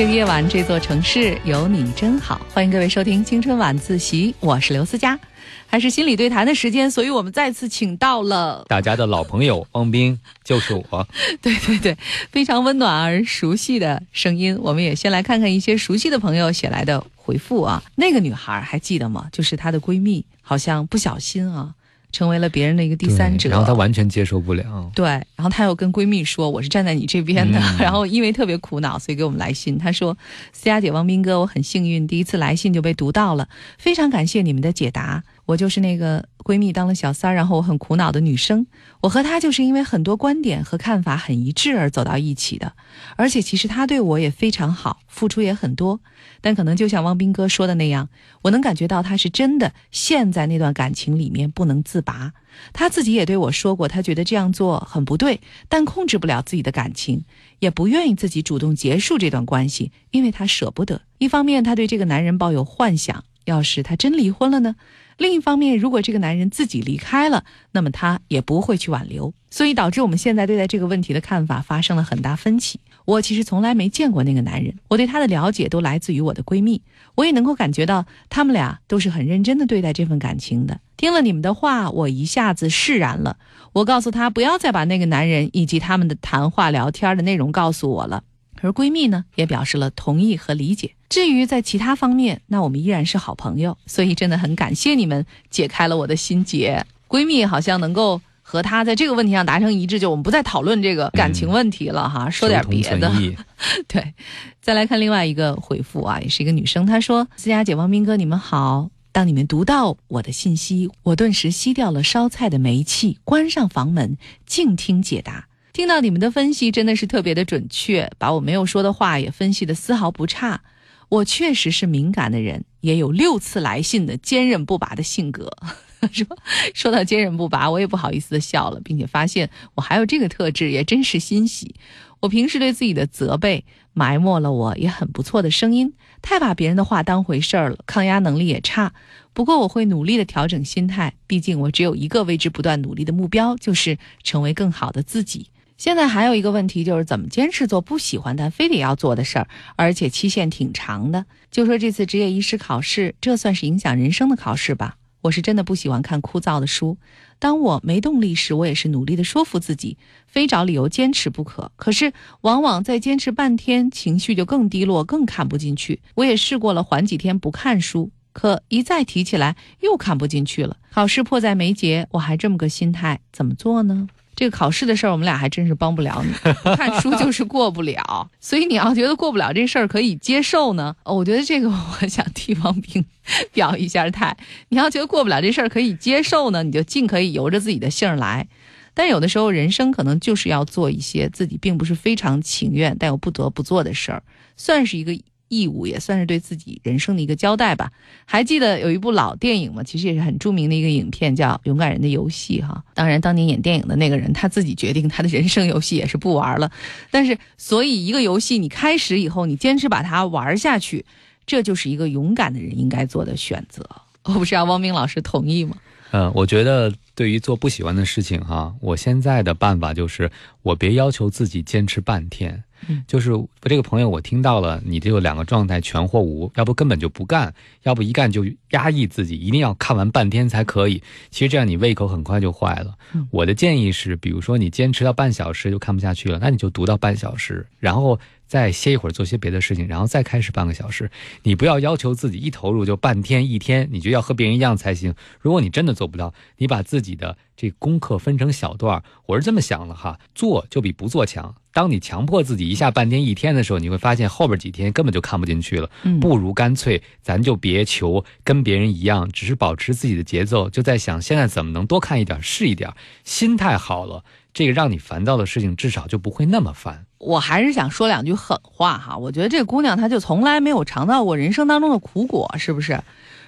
这个夜晚，这座城市有你真好。欢迎各位收听青春晚自习，我是刘思佳，还是心理对谈的时间，所以我们再次请到了大家的老朋友汪斌，就是我。对对对，非常温暖而熟悉的声音。我们也先来看看一些熟悉的朋友写来的回复啊。那个女孩还记得吗？就是她的闺蜜，好像不小心啊。成为了别人的一个第三者，然后她完全接受不了。对，然后她又跟闺蜜说：“我是站在你这边的。” 然后因为特别苦恼，所以给我们来信。她说：“思佳姐、王斌哥，我很幸运，第一次来信就被读到了，非常感谢你们的解答。我就是那个。”闺蜜当了小三儿，然后我很苦恼的女生，我和她就是因为很多观点和看法很一致而走到一起的，而且其实她对我也非常好，付出也很多，但可能就像汪斌哥说的那样，我能感觉到她是真的陷在那段感情里面不能自拔。她自己也对我说过，她觉得这样做很不对，但控制不了自己的感情，也不愿意自己主动结束这段关系，因为她舍不得。一方面，她对这个男人抱有幻想，要是他真离婚了呢？另一方面，如果这个男人自己离开了，那么他也不会去挽留，所以导致我们现在对待这个问题的看法发生了很大分歧。我其实从来没见过那个男人，我对他的了解都来自于我的闺蜜，我也能够感觉到他们俩都是很认真的对待这份感情的。听了你们的话，我一下子释然了。我告诉他不要再把那个男人以及他们的谈话聊天的内容告诉我了，而闺蜜呢也表示了同意和理解。至于在其他方面，那我们依然是好朋友，所以真的很感谢你们解开了我的心结。闺蜜好像能够和她在这个问题上达成一致，就我们不再讨论这个感情问题了哈，说点别的。对，再来看另外一个回复啊，也是一个女生，她说：“思佳姐、王斌哥，你们好。当你们读到我的信息，我顿时熄掉了烧菜的煤气，关上房门，静听解答。听到你们的分析，真的是特别的准确，把我没有说的话也分析的丝毫不差。”我确实是敏感的人，也有六次来信的坚韧不拔的性格。说说到坚韧不拔，我也不好意思的笑了，并且发现我还有这个特质，也真是欣喜。我平时对自己的责备埋没了我也很不错的声音，太把别人的话当回事儿了，抗压能力也差。不过我会努力的调整心态，毕竟我只有一个为之不断努力的目标，就是成为更好的自己。现在还有一个问题，就是怎么坚持做不喜欢但非得要做的事儿，而且期限挺长的。就说这次执业医师考试，这算是影响人生的考试吧？我是真的不喜欢看枯燥的书。当我没动力时，我也是努力的说服自己，非找理由坚持不可。可是往往在坚持半天，情绪就更低落，更看不进去。我也试过了，缓几天不看书，可一再提起来又看不进去了。考试迫在眉睫，我还这么个心态，怎么做呢？这个考试的事儿，我们俩还真是帮不了你。看书就是过不了，所以你要觉得过不了这事儿可以接受呢。哦，我觉得这个我想替王平 表一下态。你要觉得过不了这事儿可以接受呢，你就尽可以由着自己的性儿来。但有的时候，人生可能就是要做一些自己并不是非常情愿但又不得不做的事儿，算是一个。义务也算是对自己人生的一个交代吧。还记得有一部老电影吗？其实也是很著名的一个影片，叫《勇敢人的游戏》哈。当然，当年演电影的那个人他自己决定他的人生游戏也是不玩了。但是，所以一个游戏你开始以后，你坚持把它玩下去，这就是一个勇敢的人应该做的选择。我不知道汪明老师同意吗？嗯，我觉得对于做不喜欢的事情哈，我现在的办法就是我别要求自己坚持半天。嗯就是我这个朋友，我听到了，你这个两个状态全或无，要不根本就不干，要不一干就压抑自己，一定要看完半天才可以。其实这样你胃口很快就坏了。我的建议是，比如说你坚持到半小时就看不下去了，那你就读到半小时，然后。再歇一会儿，做些别的事情，然后再开始半个小时。你不要要求自己一投入就半天一天，你就要和别人一样才行。如果你真的做不到，你把自己的这功课分成小段儿。我是这么想的哈，做就比不做强。当你强迫自己一下半天一天的时候，你会发现后边几天根本就看不进去了。不如干脆咱就别求跟别人一样，只是保持自己的节奏，就在想现在怎么能多看一点是一点。心态好了，这个让你烦躁的事情至少就不会那么烦。我还是想说两句狠话哈，我觉得这姑娘她就从来没有尝到过人生当中的苦果，是不是？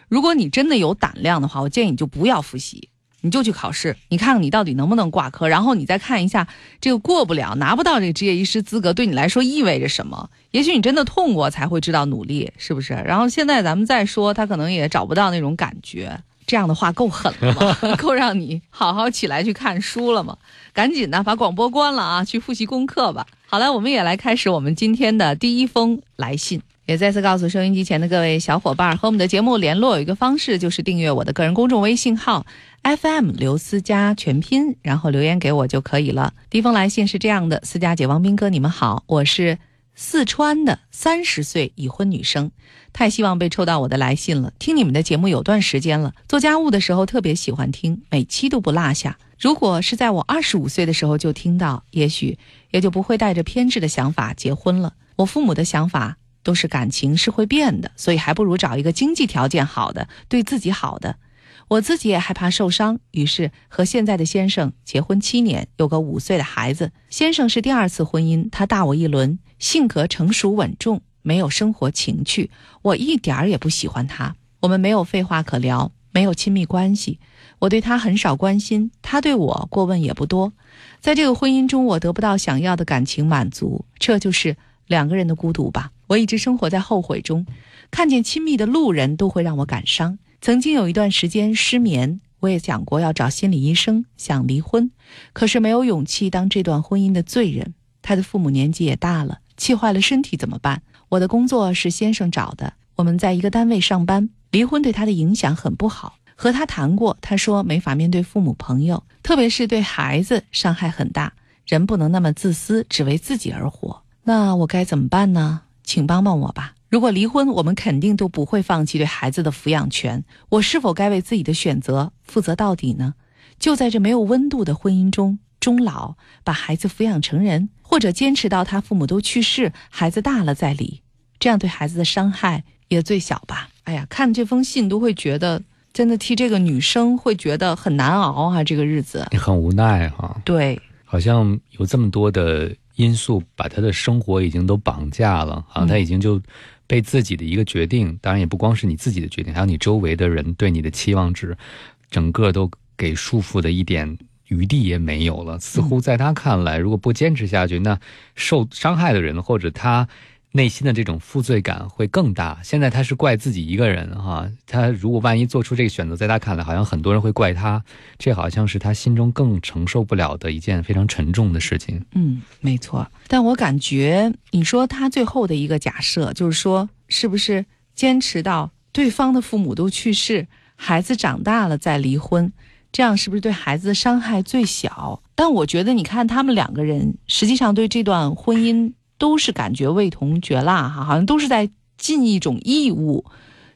如果你真的有胆量的话，我建议你就不要复习，你就去考试，你看看你到底能不能挂科，然后你再看一下这个过不了，拿不到这个执业医师资格，对你来说意味着什么？也许你真的痛过才会知道努力是不是？然后现在咱们再说，他可能也找不到那种感觉。这样的话够狠了吗？够让你好好起来去看书了吗？赶紧的把广播关了啊，去复习功课吧。好了，我们也来开始我们今天的第一封来信。也再次告诉收音机前的各位小伙伴，和我们的节目联络有一个方式，就是订阅我的个人公众微信号 FM 刘思佳全拼，然后留言给我就可以了。第一封来信是这样的：思佳姐、王斌哥，你们好，我是四川的三十岁已婚女生，太希望被抽到我的来信了。听你们的节目有段时间了，做家务的时候特别喜欢听，每期都不落下。如果是在我二十五岁的时候就听到，也许也就不会带着偏执的想法结婚了。我父母的想法。都是感情是会变的，所以还不如找一个经济条件好的、对自己好的。我自己也害怕受伤，于是和现在的先生结婚七年，有个五岁的孩子。先生是第二次婚姻，他大我一轮，性格成熟稳重，没有生活情趣，我一点儿也不喜欢他。我们没有废话可聊，没有亲密关系，我对他很少关心，他对我过问也不多。在这个婚姻中，我得不到想要的感情满足，这就是两个人的孤独吧。我一直生活在后悔中，看见亲密的路人都会让我感伤。曾经有一段时间失眠，我也想过要找心理医生，想离婚，可是没有勇气当这段婚姻的罪人。他的父母年纪也大了，气坏了身体怎么办？我的工作是先生找的，我们在一个单位上班，离婚对他的影响很不好。和他谈过，他说没法面对父母朋友，特别是对孩子伤害很大。人不能那么自私，只为自己而活。那我该怎么办呢？请帮帮我吧！如果离婚，我们肯定都不会放弃对孩子的抚养权。我是否该为自己的选择负责到底呢？就在这没有温度的婚姻中终老，把孩子抚养成人，或者坚持到他父母都去世，孩子大了再离，这样对孩子的伤害也最小吧？哎呀，看这封信都会觉得，真的替这个女生会觉得很难熬啊！这个日子你很无奈哈。对，好像有这么多的。因素把她的生活已经都绑架了啊！他已经就被自己的一个决定，当然也不光是你自己的决定，还有你周围的人对你的期望值，整个都给束缚的一点余地也没有了。似乎在他看来，如果不坚持下去，那受伤害的人或者他。内心的这种负罪感会更大。现在他是怪自己一个人哈，他如果万一做出这个选择，在他看来，好像很多人会怪他，这好像是他心中更承受不了的一件非常沉重的事情。嗯，没错。但我感觉，你说他最后的一个假设，就是说，是不是坚持到对方的父母都去世，孩子长大了再离婚，这样是不是对孩子的伤害最小？但我觉得，你看他们两个人，实际上对这段婚姻。都是感觉味同嚼蜡哈，好像都是在尽一种义务，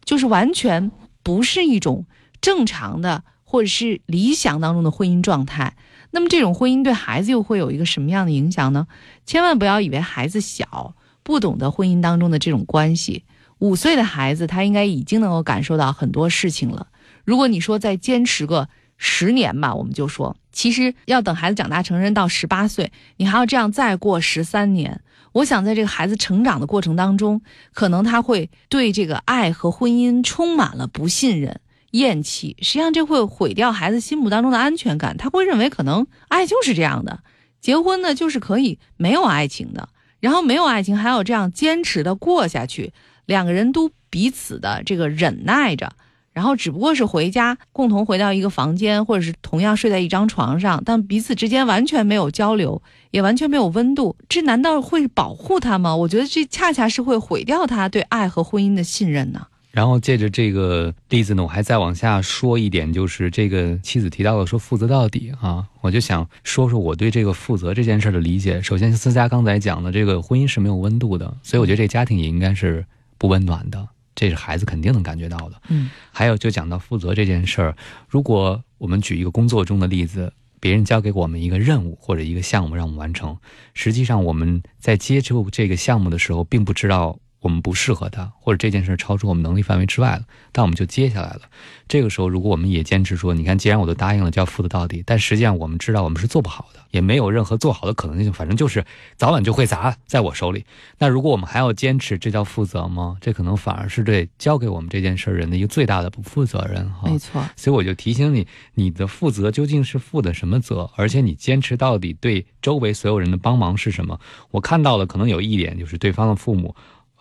就是完全不是一种正常的或者是理想当中的婚姻状态。那么这种婚姻对孩子又会有一个什么样的影响呢？千万不要以为孩子小不懂得婚姻当中的这种关系。五岁的孩子他应该已经能够感受到很多事情了。如果你说再坚持个十年吧，我们就说，其实要等孩子长大成人到十八岁，你还要这样再过十三年。我想，在这个孩子成长的过程当中，可能他会对这个爱和婚姻充满了不信任、厌弃。实际上，这会毁掉孩子心目当中的安全感。他会认为，可能爱就是这样的，结婚呢就是可以没有爱情的，然后没有爱情还要这样坚持的过下去，两个人都彼此的这个忍耐着。然后只不过是回家，共同回到一个房间，或者是同样睡在一张床上，但彼此之间完全没有交流，也完全没有温度。这难道会保护他吗？我觉得这恰恰是会毁掉他对爱和婚姻的信任呢。然后借着这个例子呢，我还再往下说一点，就是这个妻子提到了说负责到底啊，我就想说说我对这个负责这件事的理解。首先，思佳刚才讲的这个婚姻是没有温度的，所以我觉得这家庭也应该是不温暖的。这是孩子肯定能感觉到的。嗯，还有就讲到负责这件事儿，如果我们举一个工作中的例子，别人交给我们一个任务或者一个项目让我们完成，实际上我们在接触这个项目的时候，并不知道。我们不适合他，或者这件事超出我们能力范围之外了，但我们就接下来了。这个时候，如果我们也坚持说，你看，既然我都答应了，就要负责到底，但实际上我们知道我们是做不好的，也没有任何做好的可能性，反正就是早晚就会砸在我手里。那如果我们还要坚持，这叫负责吗？这可能反而是对交给我们这件事人的一个最大的不负责任。哈，没错。所以我就提醒你，你的负责究竟是负的什么责？而且你坚持到底对周围所有人的帮忙是什么？我看到了，可能有一点就是对方的父母。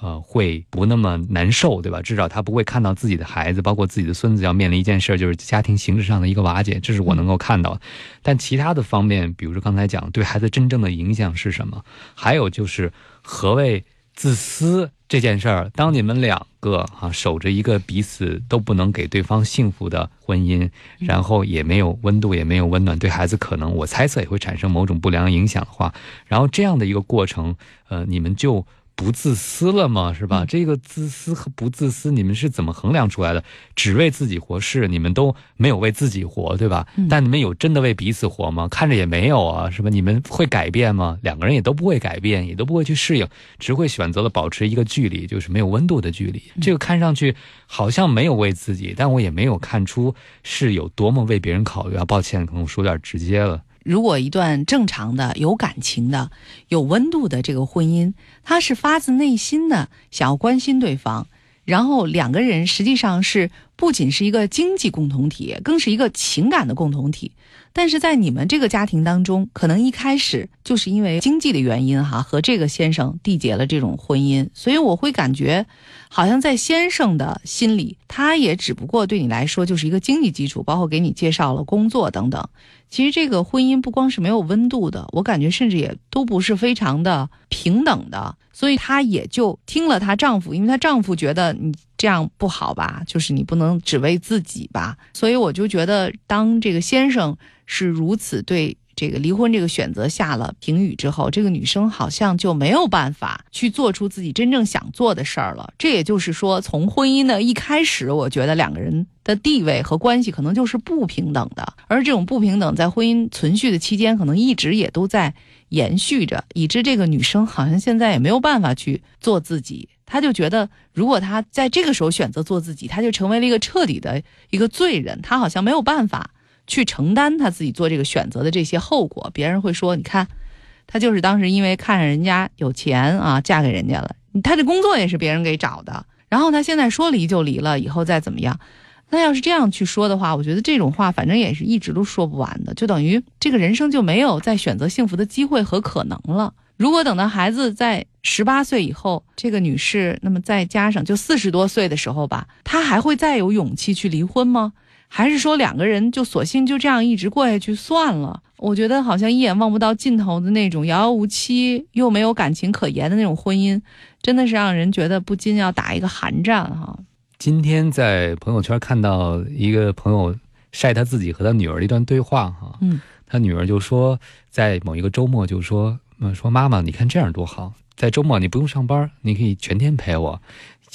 呃，会不那么难受，对吧？至少他不会看到自己的孩子，包括自己的孙子要面临一件事，就是家庭形式上的一个瓦解，这是我能够看到。但其他的方面，比如说刚才讲对孩子真正的影响是什么？还有就是何谓自私这件事儿？当你们两个啊守着一个彼此都不能给对方幸福的婚姻，然后也没有温度，也没有温暖，对孩子可能我猜测也会产生某种不良影响的话，然后这样的一个过程，呃，你们就。不自私了吗？是吧？这个自私和不自私，你们是怎么衡量出来的？只为自己活是你们都没有为自己活，对吧？但你们有真的为彼此活吗？看着也没有啊，是吧？你们会改变吗？两个人也都不会改变，也都不会去适应，只会选择了保持一个距离，就是没有温度的距离。这个看上去好像没有为自己，但我也没有看出是有多么为别人考虑啊。抱歉，可能我说点直接了。如果一段正常的、有感情的、有温度的这个婚姻，他是发自内心的想要关心对方，然后两个人实际上是不仅是一个经济共同体，更是一个情感的共同体。但是在你们这个家庭当中，可能一开始就是因为经济的原因哈，和这个先生缔结了这种婚姻，所以我会感觉，好像在先生的心里，他也只不过对你来说就是一个经济基础，包括给你介绍了工作等等。其实这个婚姻不光是没有温度的，我感觉甚至也都不是非常的平等的，所以她也就听了她丈夫，因为她丈夫觉得你这样不好吧，就是你不能只为自己吧，所以我就觉得当这个先生。是如此对这个离婚这个选择下了评语之后，这个女生好像就没有办法去做出自己真正想做的事儿了。这也就是说，从婚姻的一开始，我觉得两个人的地位和关系可能就是不平等的，而这种不平等在婚姻存续的期间，可能一直也都在延续着，以致这个女生好像现在也没有办法去做自己。他就觉得，如果他在这个时候选择做自己，他就成为了一个彻底的一个罪人，他好像没有办法。去承担他自己做这个选择的这些后果，别人会说：“你看，他就是当时因为看上人家有钱啊，嫁给人家了。他这工作也是别人给找的。然后他现在说离就离了，以后再怎么样？那要是这样去说的话，我觉得这种话反正也是一直都说不完的，就等于这个人生就没有再选择幸福的机会和可能了。如果等到孩子在十八岁以后，这个女士那么再加上就四十多岁的时候吧，她还会再有勇气去离婚吗？”还是说两个人就索性就这样一直过下去算了？我觉得好像一眼望不到尽头的那种遥遥无期又没有感情可言的那种婚姻，真的是让人觉得不禁要打一个寒战哈。今天在朋友圈看到一个朋友晒他自己和他女儿的一段对话哈，嗯，他女儿就说在某一个周末就说，嗯，说妈妈你看这样多好，在周末你不用上班，你可以全天陪我。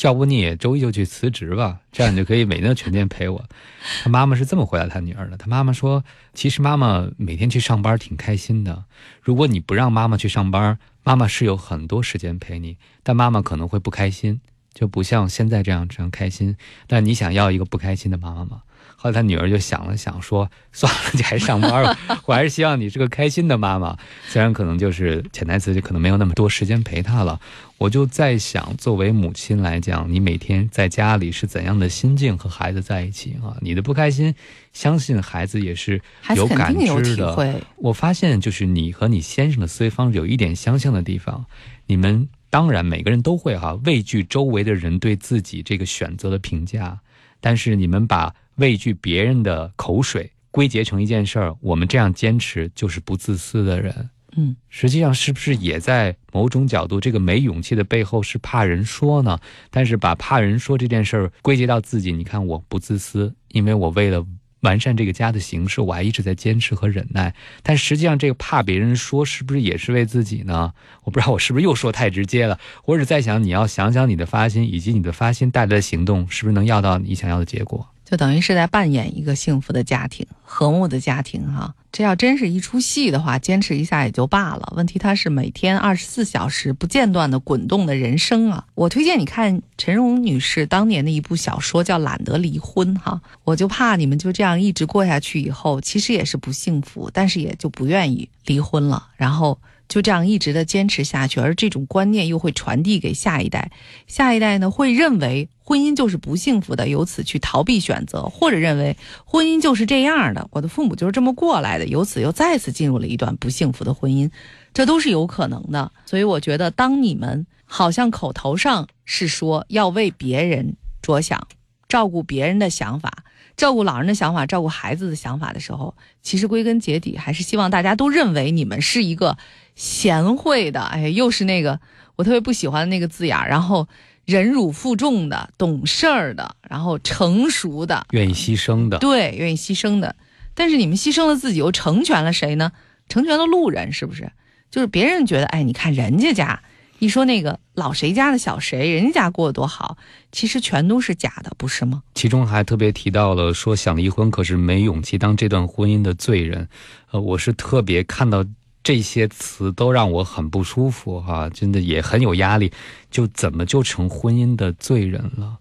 要不你也周一就去辞职吧，这样你就可以每天全天陪我。他妈妈是这么回答他女儿的。他妈妈说：“其实妈妈每天去上班挺开心的。如果你不让妈妈去上班，妈妈是有很多时间陪你，但妈妈可能会不开心，就不像现在这样这样开心。但你想要一个不开心的妈妈吗？”后来他女儿就想了想，说：“ 算了，你还是上班吧。我还是希望你是个开心的妈妈。虽然可能就是潜台词，就可能没有那么多时间陪她了。我就在想，作为母亲来讲，你每天在家里是怎样的心境和孩子在一起啊？你的不开心，相信孩子也是有感知的。我发现，就是你和你先生的思维方式有一点相像的地方。你们当然每个人都会哈畏惧周围的人对自己这个选择的评价，但是你们把。畏惧别人的口水，归结成一件事儿，我们这样坚持就是不自私的人。嗯，实际上是不是也在某种角度，这个没勇气的背后是怕人说呢？但是把怕人说这件事儿归结到自己，你看我不自私，因为我为了完善这个家的形式，我还一直在坚持和忍耐。但实际上，这个怕别人说，是不是也是为自己呢？我不知道我是不是又说太直接了。我只在想，你要想想你的发心，以及你的发心带来的行动，是不是能要到你想要的结果？就等于是在扮演一个幸福的家庭、和睦的家庭哈。这要真是一出戏的话，坚持一下也就罢了。问题它是每天二十四小时不间断的滚动的人生啊！我推荐你看陈荣女士当年的一部小说，叫《懒得离婚》哈。我就怕你们就这样一直过下去，以后其实也是不幸福，但是也就不愿意离婚了，然后就这样一直的坚持下去，而这种观念又会传递给下一代，下一代呢会认为。婚姻就是不幸福的，由此去逃避选择，或者认为婚姻就是这样的，我的父母就是这么过来的，由此又再次进入了一段不幸福的婚姻。这都是有可能的。所以我觉得，当你们好像口头上是说要为别人着想，照顾别人的想法，照顾老人的想法，照顾孩子的想法的时候，其实归根结底还是希望大家都认为你们是一个贤惠的。哎，又是那个我特别不喜欢的那个字眼，然后。忍辱负重的、懂事儿的，然后成熟的，愿意牺牲的，对，愿意牺牲的。但是你们牺牲了自己，又成全了谁呢？成全了路人，是不是？就是别人觉得，哎，你看人家家，一说那个老谁家的小谁，人家家过得多好，其实全都是假的，不是吗？其中还特别提到了说想离婚，可是没勇气当这段婚姻的罪人。呃，我是特别看到。这些词都让我很不舒服哈，真的也很有压力。就怎么就成婚姻的罪人了？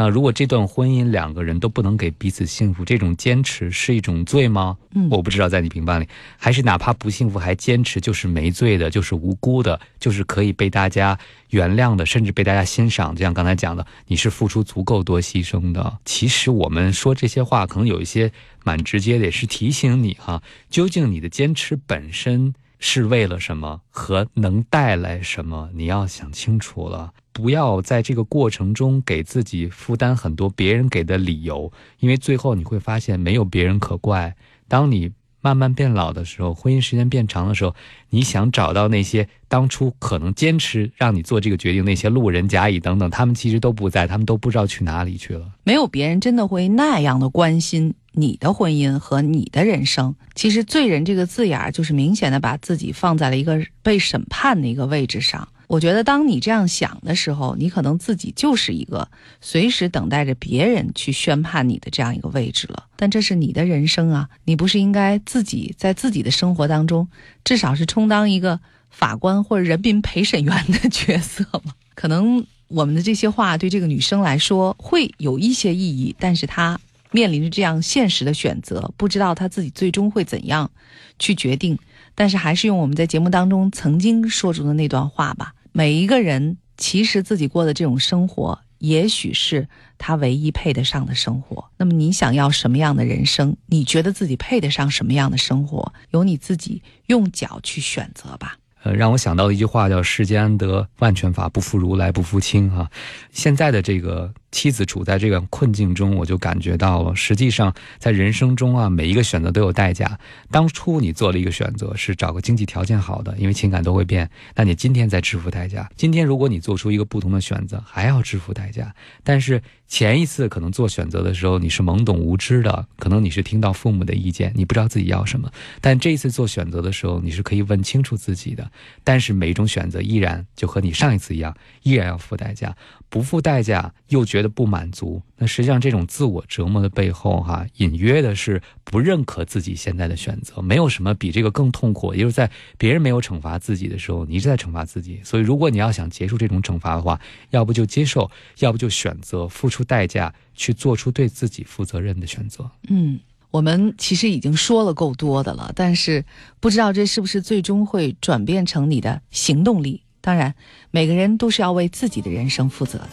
那如果这段婚姻两个人都不能给彼此幸福，这种坚持是一种罪吗？嗯，我不知道在你评判里，还是哪怕不幸福还坚持，就是没罪的，就是无辜的，就是可以被大家原谅的，甚至被大家欣赏。就像刚才讲的，你是付出足够多牺牲的。其实我们说这些话，可能有一些蛮直接的，也是提醒你哈，究竟你的坚持本身。是为了什么和能带来什么？你要想清楚了，不要在这个过程中给自己负担很多别人给的理由，因为最后你会发现没有别人可怪。当你慢慢变老的时候，婚姻时间变长的时候，你想找到那些当初可能坚持让你做这个决定那些路人甲乙等等，他们其实都不在，他们都不知道去哪里去了。没有别人真的会那样的关心。你的婚姻和你的人生，其实“罪人”这个字眼儿，就是明显的把自己放在了一个被审判的一个位置上。我觉得，当你这样想的时候，你可能自己就是一个随时等待着别人去宣判你的这样一个位置了。但这是你的人生啊，你不是应该自己在自己的生活当中，至少是充当一个法官或者人民陪审员的角色吗？可能我们的这些话对这个女生来说会有一些意义，但是她。面临着这样现实的选择，不知道他自己最终会怎样去决定。但是还是用我们在节目当中曾经说出的那段话吧：每一个人其实自己过的这种生活，也许是他唯一配得上的生活。那么你想要什么样的人生？你觉得自己配得上什么样的生活？由你自己用脚去选择吧。呃，让我想到一句话叫“世间安得万全法，不负如来不负卿”哈。现在的这个。妻子处在这个困境中，我就感觉到了。实际上，在人生中啊，每一个选择都有代价。当初你做了一个选择，是找个经济条件好的，因为情感都会变。那你今天在支付代价。今天如果你做出一个不同的选择，还要支付代价。但是前一次可能做选择的时候，你是懵懂无知的，可能你是听到父母的意见，你不知道自己要什么。但这一次做选择的时候，你是可以问清楚自己的。但是每一种选择依然就和你上一次一样，依然要付代价。不付代价又觉得不满足，那实际上这种自我折磨的背后，哈，隐约的是不认可自己现在的选择。没有什么比这个更痛苦，也就是在别人没有惩罚自己的时候，你一直在惩罚自己。所以，如果你要想结束这种惩罚的话，要不就接受，要不就选择付出代价，去做出对自己负责任的选择。嗯，我们其实已经说了够多的了，但是不知道这是不是最终会转变成你的行动力。当然，每个人都是要为自己的人生负责的。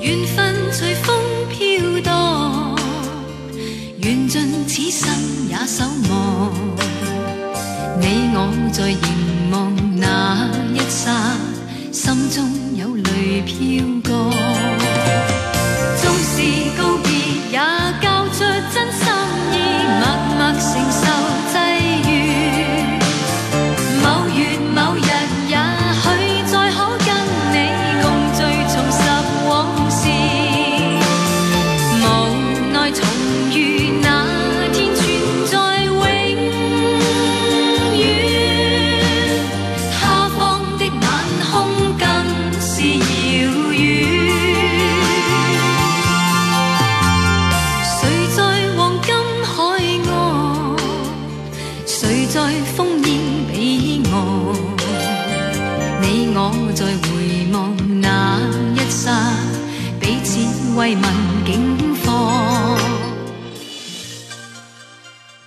缘分随风飘荡，缘尽此生也守望。你我在凝望那一刹，心中有泪飘过。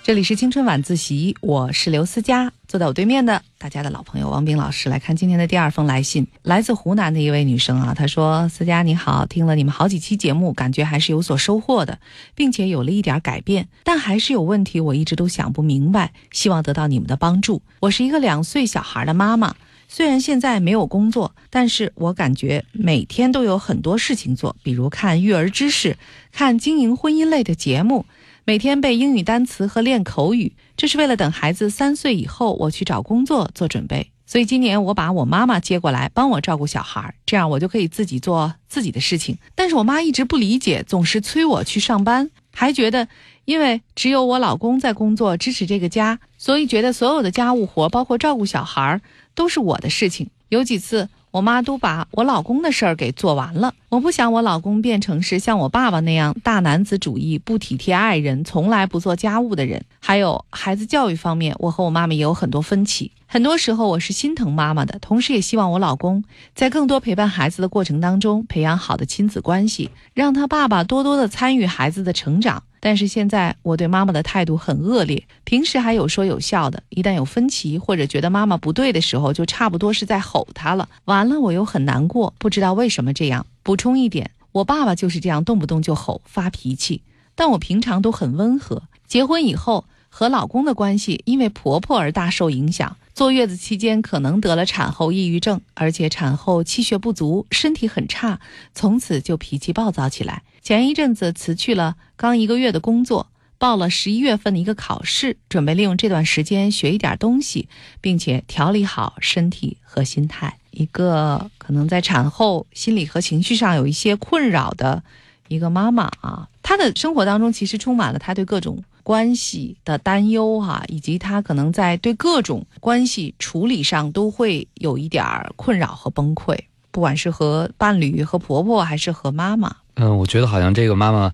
这里是青春晚自习，我是刘思佳，坐在我对面的大家的老朋友王斌老师。来看今天的第二封来信，来自湖南的一位女生啊，她说：“思佳你好，听了你们好几期节目，感觉还是有所收获的，并且有了一点改变，但还是有问题，我一直都想不明白，希望得到你们的帮助。我是一个两岁小孩的妈妈，虽然现在没有工作，但是我感觉每天都有很多事情做，比如看育儿知识，看经营婚姻类的节目。”每天背英语单词和练口语，这是为了等孩子三岁以后我去找工作做准备。所以今年我把我妈妈接过来帮我照顾小孩，这样我就可以自己做自己的事情。但是我妈一直不理解，总是催我去上班，还觉得因为只有我老公在工作支持这个家，所以觉得所有的家务活，包括照顾小孩，都是我的事情。有几次。我妈都把我老公的事儿给做完了，我不想我老公变成是像我爸爸那样大男子主义、不体贴爱人、从来不做家务的人。还有孩子教育方面，我和我妈妈也有很多分歧。很多时候我是心疼妈妈的，同时也希望我老公在更多陪伴孩子的过程当中培养好的亲子关系，让他爸爸多多的参与孩子的成长。但是现在我对妈妈的态度很恶劣，平时还有说有笑的，一旦有分歧或者觉得妈妈不对的时候，就差不多是在吼她了。完了，我又很难过，不知道为什么这样。补充一点，我爸爸就是这样，动不动就吼发脾气，但我平常都很温和。结婚以后和老公的关系因为婆婆而大受影响。坐月子期间可能得了产后抑郁症，而且产后气血不足，身体很差，从此就脾气暴躁起来。前一阵子辞去了刚一个月的工作，报了十一月份的一个考试，准备利用这段时间学一点东西，并且调理好身体和心态。一个可能在产后心理和情绪上有一些困扰的一个妈妈啊，她的生活当中其实充满了她对各种。关系的担忧哈，以及他可能在对各种关系处理上都会有一点儿困扰和崩溃，不管是和伴侣、和婆婆，还是和妈妈。嗯，我觉得好像这个妈妈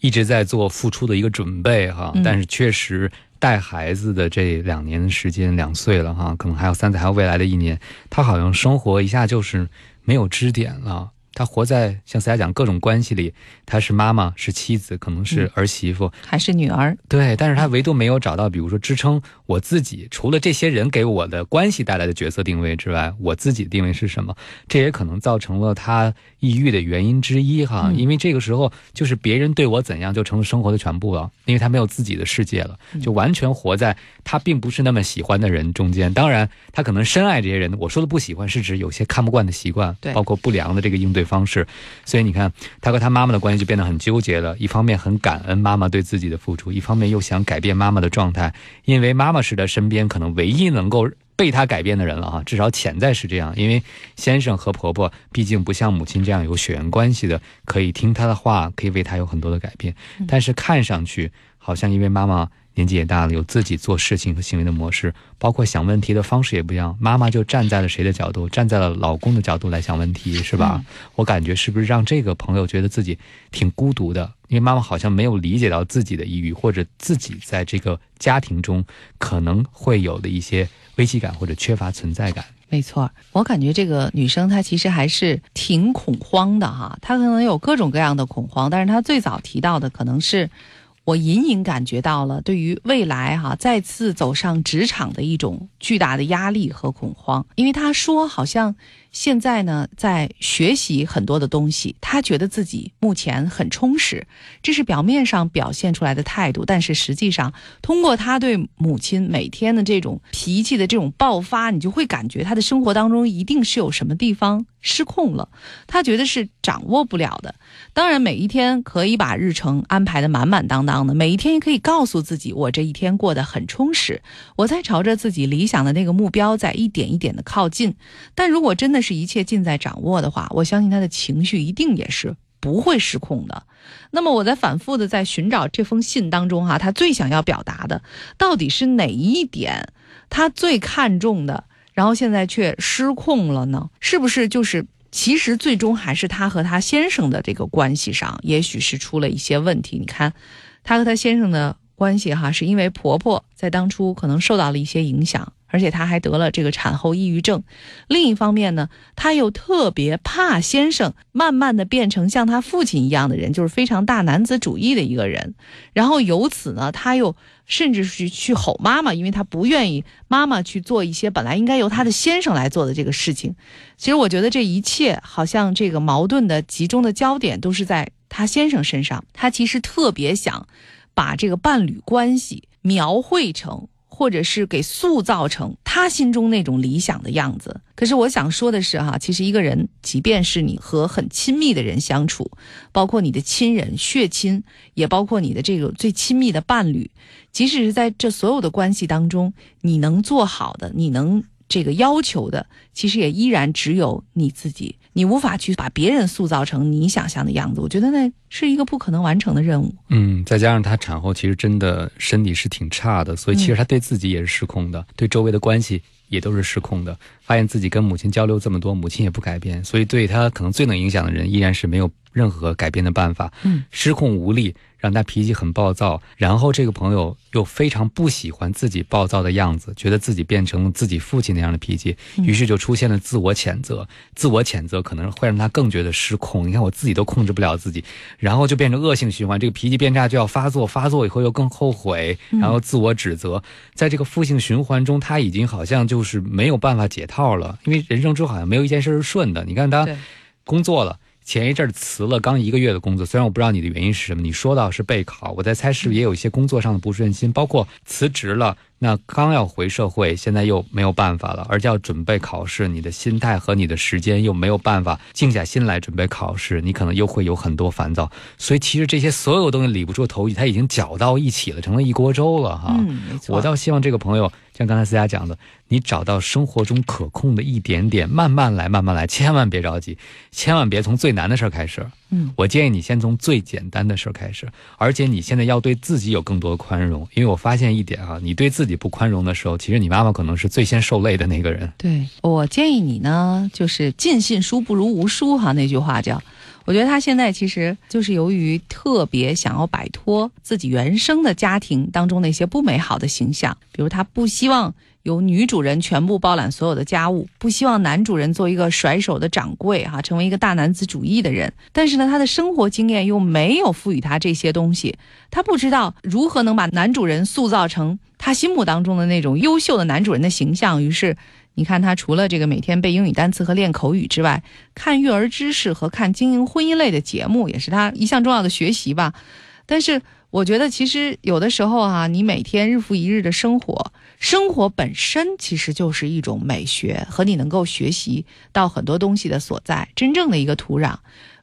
一直在做付出的一个准备哈，但是确实带孩子的这两年的时间，两岁了哈，可能还有三岁，还有未来的一年，她好像生活一下就是没有支点了。他活在像思佳讲各种关系里，他是妈妈，是妻子，可能是儿媳妇，还是女儿。对，但是他唯独没有找到，比如说支撑我自己，除了这些人给我的关系带来的角色定位之外，我自己的定位是什么？这也可能造成了他抑郁的原因之一哈。因为这个时候就是别人对我怎样就成了生活的全部了，因为他没有自己的世界了，就完全活在他并不是那么喜欢的人中间。当然，他可能深爱这些人。我说的不喜欢是指有些看不惯的习惯，对，包括不良的这个应对。方式，所以你看，他和他妈妈的关系就变得很纠结了。一方面很感恩妈妈对自己的付出，一方面又想改变妈妈的状态，因为妈妈是他身边可能唯一能够被他改变的人了啊。至少潜在是这样，因为先生和婆婆毕竟不像母亲这样有血缘关系的，可以听他的话，可以为他有很多的改变。但是看上去好像因为妈妈。年纪也大了，有自己做事情和行为的模式，包括想问题的方式也不一样。妈妈就站在了谁的角度？站在了老公的角度来想问题，是吧？我感觉是不是让这个朋友觉得自己挺孤独的？因为妈妈好像没有理解到自己的抑郁，或者自己在这个家庭中可能会有的一些危机感或者缺乏存在感。没错，我感觉这个女生她其实还是挺恐慌的哈，她可能有各种各样的恐慌，但是她最早提到的可能是。我隐隐感觉到了，对于未来哈再次走上职场的一种巨大的压力和恐慌，因为他说好像。现在呢，在学习很多的东西，他觉得自己目前很充实，这是表面上表现出来的态度。但是实际上，通过他对母亲每天的这种脾气的这种爆发，你就会感觉他的生活当中一定是有什么地方失控了。他觉得是掌握不了的。当然，每一天可以把日程安排的满满当当的，每一天也可以告诉自己，我这一天过得很充实，我在朝着自己理想的那个目标在一点一点的靠近。但如果真的，是一切尽在掌握的话，我相信他的情绪一定也是不会失控的。那么我在反复的在寻找这封信当中哈，他最想要表达的到底是哪一点？他最看重的，然后现在却失控了呢？是不是就是其实最终还是他和他先生的这个关系上，也许是出了一些问题？你看，他和他先生的。关系哈，是因为婆婆在当初可能受到了一些影响。而且她还得了这个产后抑郁症，另一方面呢，她又特别怕先生慢慢的变成像她父亲一样的人，就是非常大男子主义的一个人。然后由此呢，她又甚至是去吼妈妈，因为她不愿意妈妈去做一些本来应该由她的先生来做的这个事情。其实我觉得这一切好像这个矛盾的集中的焦点都是在她先生身上，她其实特别想把这个伴侣关系描绘成。或者是给塑造成他心中那种理想的样子。可是我想说的是，哈，其实一个人，即便是你和很亲密的人相处，包括你的亲人、血亲，也包括你的这个最亲密的伴侣，即使是在这所有的关系当中，你能做好的，你能这个要求的，其实也依然只有你自己。你无法去把别人塑造成你想象的样子，我觉得那是一个不可能完成的任务。嗯，再加上她产后其实真的身体是挺差的，所以其实她对自己也是失控的，对周围的关系也都是失控的。发现自己跟母亲交流这么多，母亲也不改变，所以对她可能最能影响的人依然是没有任何改变的办法。嗯，失控无力。让他脾气很暴躁，然后这个朋友又非常不喜欢自己暴躁的样子，觉得自己变成了自己父亲那样的脾气，于是就出现了自我谴责。自我谴责可能会让他更觉得失控。你看我自己都控制不了自己，然后就变成恶性循环。这个脾气变差就要发作，发作以后又更后悔，然后自我指责，在这个负性循环中，他已经好像就是没有办法解套了。因为人生中好像没有一件事是顺的。你看他工作了。前一阵辞了刚一个月的工作，虽然我不知道你的原因是什么，你说到是备考，我在猜是不是也有一些工作上的不顺心，包括辞职了。那刚要回社会，现在又没有办法了，而且要准备考试，你的心态和你的时间又没有办法静下心来准备考试，你可能又会有很多烦躁。所以其实这些所有东西理不出头绪，它已经搅到一起了，成了一锅粥了哈。嗯。我倒希望这个朋友像刚才思佳讲的，你找到生活中可控的一点点，慢慢来，慢慢来，千万别着急，千万别从最难的事儿开始。嗯，我建议你先从最简单的事儿开始，而且你现在要对自己有更多的宽容，因为我发现一点啊，你对自己不宽容的时候，其实你妈妈可能是最先受累的那个人。对我建议你呢，就是尽信书不如无书哈，那句话叫，我觉得他现在其实就是由于特别想要摆脱自己原生的家庭当中那些不美好的形象，比如他不希望。由女主人全部包揽所有的家务，不希望男主人做一个甩手的掌柜，哈，成为一个大男子主义的人。但是呢，他的生活经验又没有赋予他这些东西，他不知道如何能把男主人塑造成他心目当中的那种优秀的男主人的形象。于是，你看他除了这个每天背英语单词和练口语之外，看育儿知识和看经营婚姻类的节目也是他一项重要的学习吧。但是。我觉得其实有的时候啊，你每天日复一日的生活，生活本身其实就是一种美学和你能够学习到很多东西的所在，真正的一个土壤。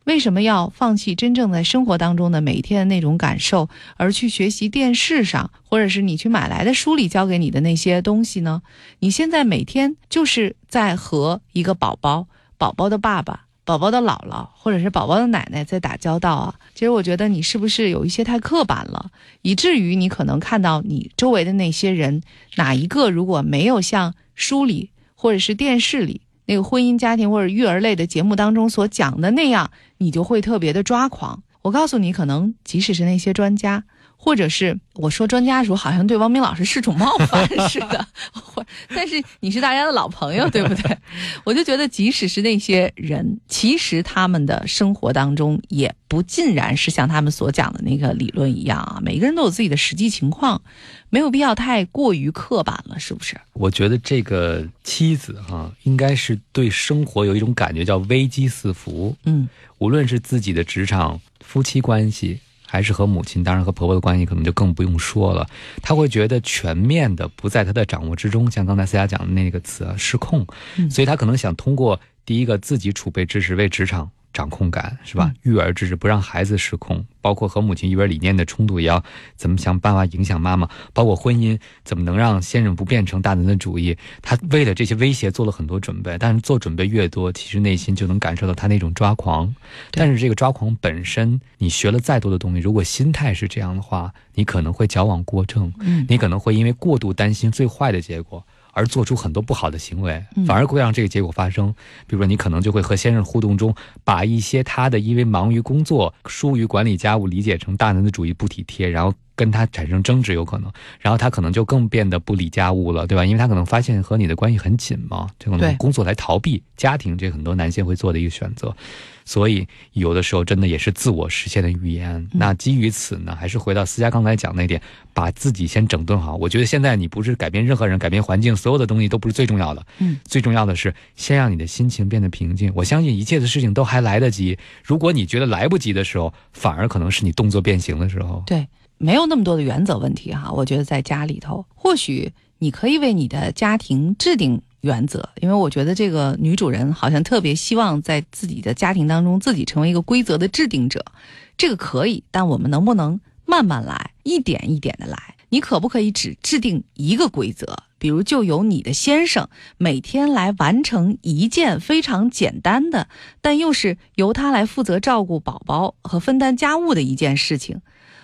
为什么要放弃真正在生活当中的每一天的那种感受，而去学习电视上或者是你去买来的书里教给你的那些东西呢？你现在每天就是在和一个宝宝、宝宝的爸爸。宝宝的姥姥或者是宝宝的奶奶在打交道啊，其实我觉得你是不是有一些太刻板了，以至于你可能看到你周围的那些人，哪一个如果没有像书里或者是电视里那个婚姻家庭或者育儿类的节目当中所讲的那样，你就会特别的抓狂。我告诉你，可能即使是那些专家。或者是我说专家的时候，好像对汪明老师是种冒犯似的，或但是你是大家的老朋友，对不对？我就觉得，即使是那些人，其实他们的生活当中也不尽然是像他们所讲的那个理论一样啊。每个人都有自己的实际情况，没有必要太过于刻板了，是不是？我觉得这个妻子哈，应该是对生活有一种感觉，叫危机四伏。嗯，无论是自己的职场、夫妻关系。还是和母亲，当然和婆婆的关系可能就更不用说了。她会觉得全面的不在她的掌握之中，像刚才思佳讲的那个词啊，失控。所以她可能想通过第一个自己储备知识为职场。掌控感是吧？育儿知识不让孩子失控，包括和母亲育儿理念的冲突，也要怎么想办法影响妈妈？包括婚姻怎么能让先生不变成大男子主义？他为了这些威胁做了很多准备，但是做准备越多，其实内心就能感受到他那种抓狂。但是这个抓狂本身，你学了再多的东西，如果心态是这样的话，你可能会矫枉过正。嗯，你可能会因为过度担心最坏的结果。而做出很多不好的行为，反而会让这个结果发生。比如说，你可能就会和先生互动中，把一些他的因为忙于工作、疏于管理家务理解成大男子主义、不体贴，然后跟他产生争执，有可能，然后他可能就更变得不理家务了，对吧？因为他可能发现和你的关系很紧嘛，这可能工作来逃避家庭，这很多男性会做的一个选择。所以有的时候真的也是自我实现的语言。那基于此呢，还是回到思佳刚才讲那点，把自己先整顿好。我觉得现在你不是改变任何人、改变环境，所有的东西都不是最重要的。嗯，最重要的是先让你的心情变得平静。我相信一切的事情都还来得及。如果你觉得来不及的时候，反而可能是你动作变形的时候。对，没有那么多的原则问题哈。我觉得在家里头，或许你可以为你的家庭制定。原则，因为我觉得这个女主人好像特别希望在自己的家庭当中自己成为一个规则的制定者，这个可以，但我们能不能慢慢来，一点一点的来？你可不可以只制定一个规则？比如就由你的先生每天来完成一件非常简单的，但又是由他来负责照顾宝宝和分担家务的一件事情。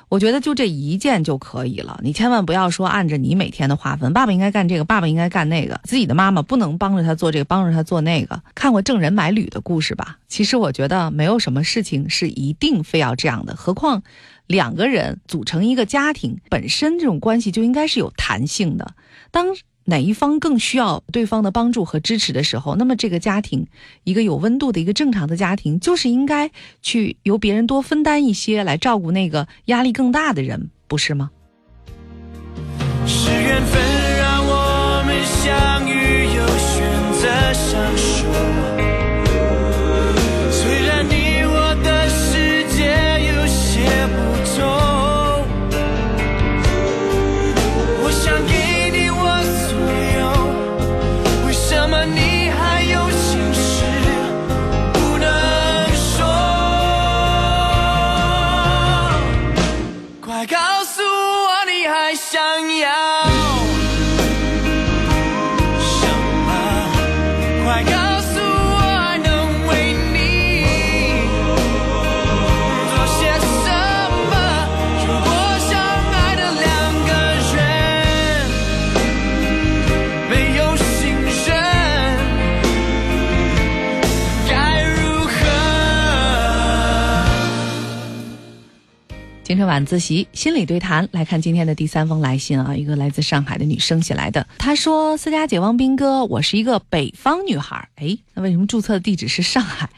我觉得就这一件就可以了，你千万不要说按着你每天的划分，爸爸应该干这个，爸爸应该干那个，自己的妈妈不能帮着他做这个，帮着他做那个。看过郑人买履的故事吧？其实我觉得没有什么事情是一定非要这样的，何况两个人组成一个家庭，本身这种关系就应该是有弹性的。当哪一方更需要对方的帮助和支持的时候，那么这个家庭，一个有温度的一个正常的家庭，就是应该去由别人多分担一些，来照顾那个压力更大的人，不是吗？晚自习心理对谈，来看今天的第三封来信啊，一个来自上海的女生写来的。她说：“思佳姐、汪斌哥，我是一个北方女孩。哎，那为什么注册的地址是上海？”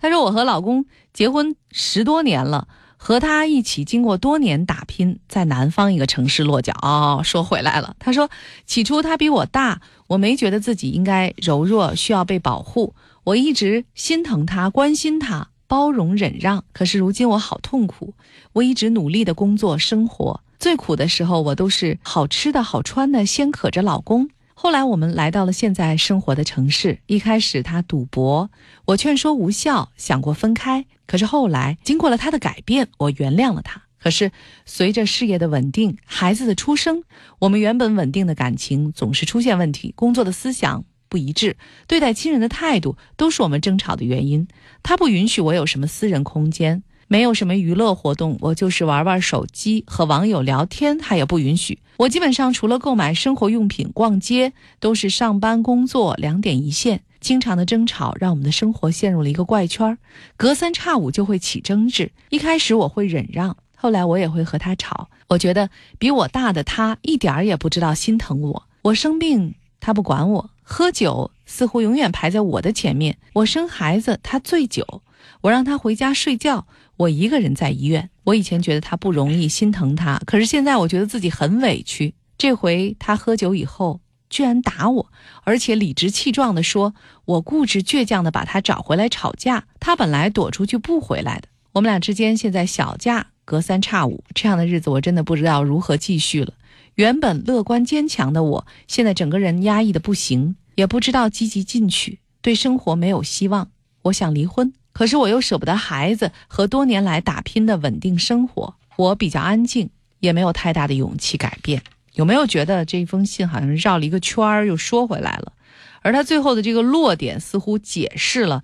她说：“我和老公结婚十多年了，和他一起经过多年打拼，在南方一个城市落脚。哦，说回来了，她说起初他比我大，我没觉得自己应该柔弱，需要被保护，我一直心疼他，关心他。”包容忍让，可是如今我好痛苦。我一直努力的工作生活，最苦的时候我都是好吃的好穿的，先可着老公。后来我们来到了现在生活的城市，一开始他赌博，我劝说无效，想过分开。可是后来经过了他的改变，我原谅了他。可是随着事业的稳定，孩子的出生，我们原本稳定的感情总是出现问题，工作的思想。不一致，对待亲人的态度都是我们争吵的原因。他不允许我有什么私人空间，没有什么娱乐活动，我就是玩玩手机和网友聊天，他也不允许。我基本上除了购买生活用品、逛街，都是上班工作两点一线。经常的争吵让我们的生活陷入了一个怪圈，隔三差五就会起争执。一开始我会忍让，后来我也会和他吵。我觉得比我大的他一点儿也不知道心疼我。我生病，他不管我。喝酒似乎永远排在我的前面。我生孩子，他醉酒；我让他回家睡觉，我一个人在医院。我以前觉得他不容易，心疼他，可是现在我觉得自己很委屈。这回他喝酒以后，居然打我，而且理直气壮地说我固执倔强地把他找回来吵架。他本来躲出去不回来的。我们俩之间现在小架隔三差五，这样的日子我真的不知道如何继续了。原本乐观坚强的我，现在整个人压抑的不行，也不知道积极进取，对生活没有希望。我想离婚，可是我又舍不得孩子和多年来打拼的稳定生活。我比较安静，也没有太大的勇气改变。有没有觉得这封信好像绕了一个圈儿，又说回来了？而他最后的这个落点，似乎解释了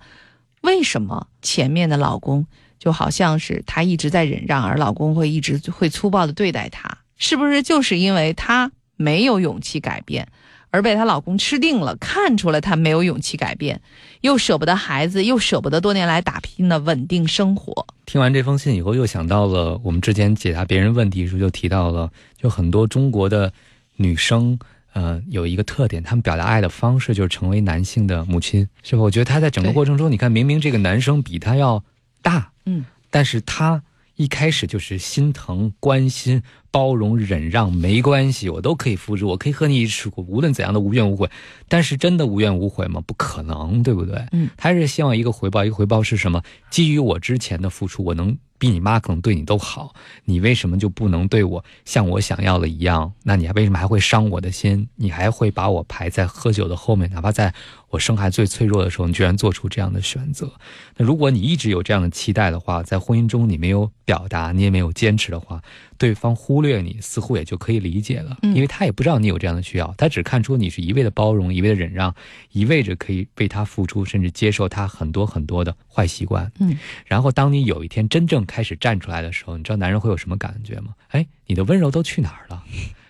为什么前面的老公就好像是他一直在忍让，而老公会一直会粗暴的对待他。是不是就是因为他没有勇气改变，而被她老公吃定了，看出了她没有勇气改变，又舍不得孩子，又舍不得多年来打拼的稳定生活。听完这封信以后，又想到了我们之前解答别人问题时候就提到了，就很多中国的女生，呃，有一个特点，她们表达爱的方式就是成为男性的母亲，是吧？我觉得她在整个过程中，你看，明明这个男生比她要大，嗯，但是她一开始就是心疼、关心、包容、忍让，没关系，我都可以付出，我可以和你一起吃苦，无论怎样的无怨无悔。但是真的无怨无悔吗？不可能，对不对？嗯，还是希望一个回报，一个回报是什么？基于我之前的付出，我能。比你妈可能对你都好，你为什么就不能对我像我想要的一样？那你还为什么还会伤我的心？你还会把我排在喝酒的后面？哪怕在我生孩子最脆弱的时候，你居然做出这样的选择？那如果你一直有这样的期待的话，在婚姻中你没有表达，你也没有坚持的话，对方忽略你，似乎也就可以理解了，因为他也不知道你有这样的需要，他只看出你是一味的包容，一味的忍让，一味着可以为他付出，甚至接受他很多很多的坏习惯。嗯，然后当你有一天真正开始站出来的时候，你知道男人会有什么感觉吗？哎，你的温柔都去哪儿了？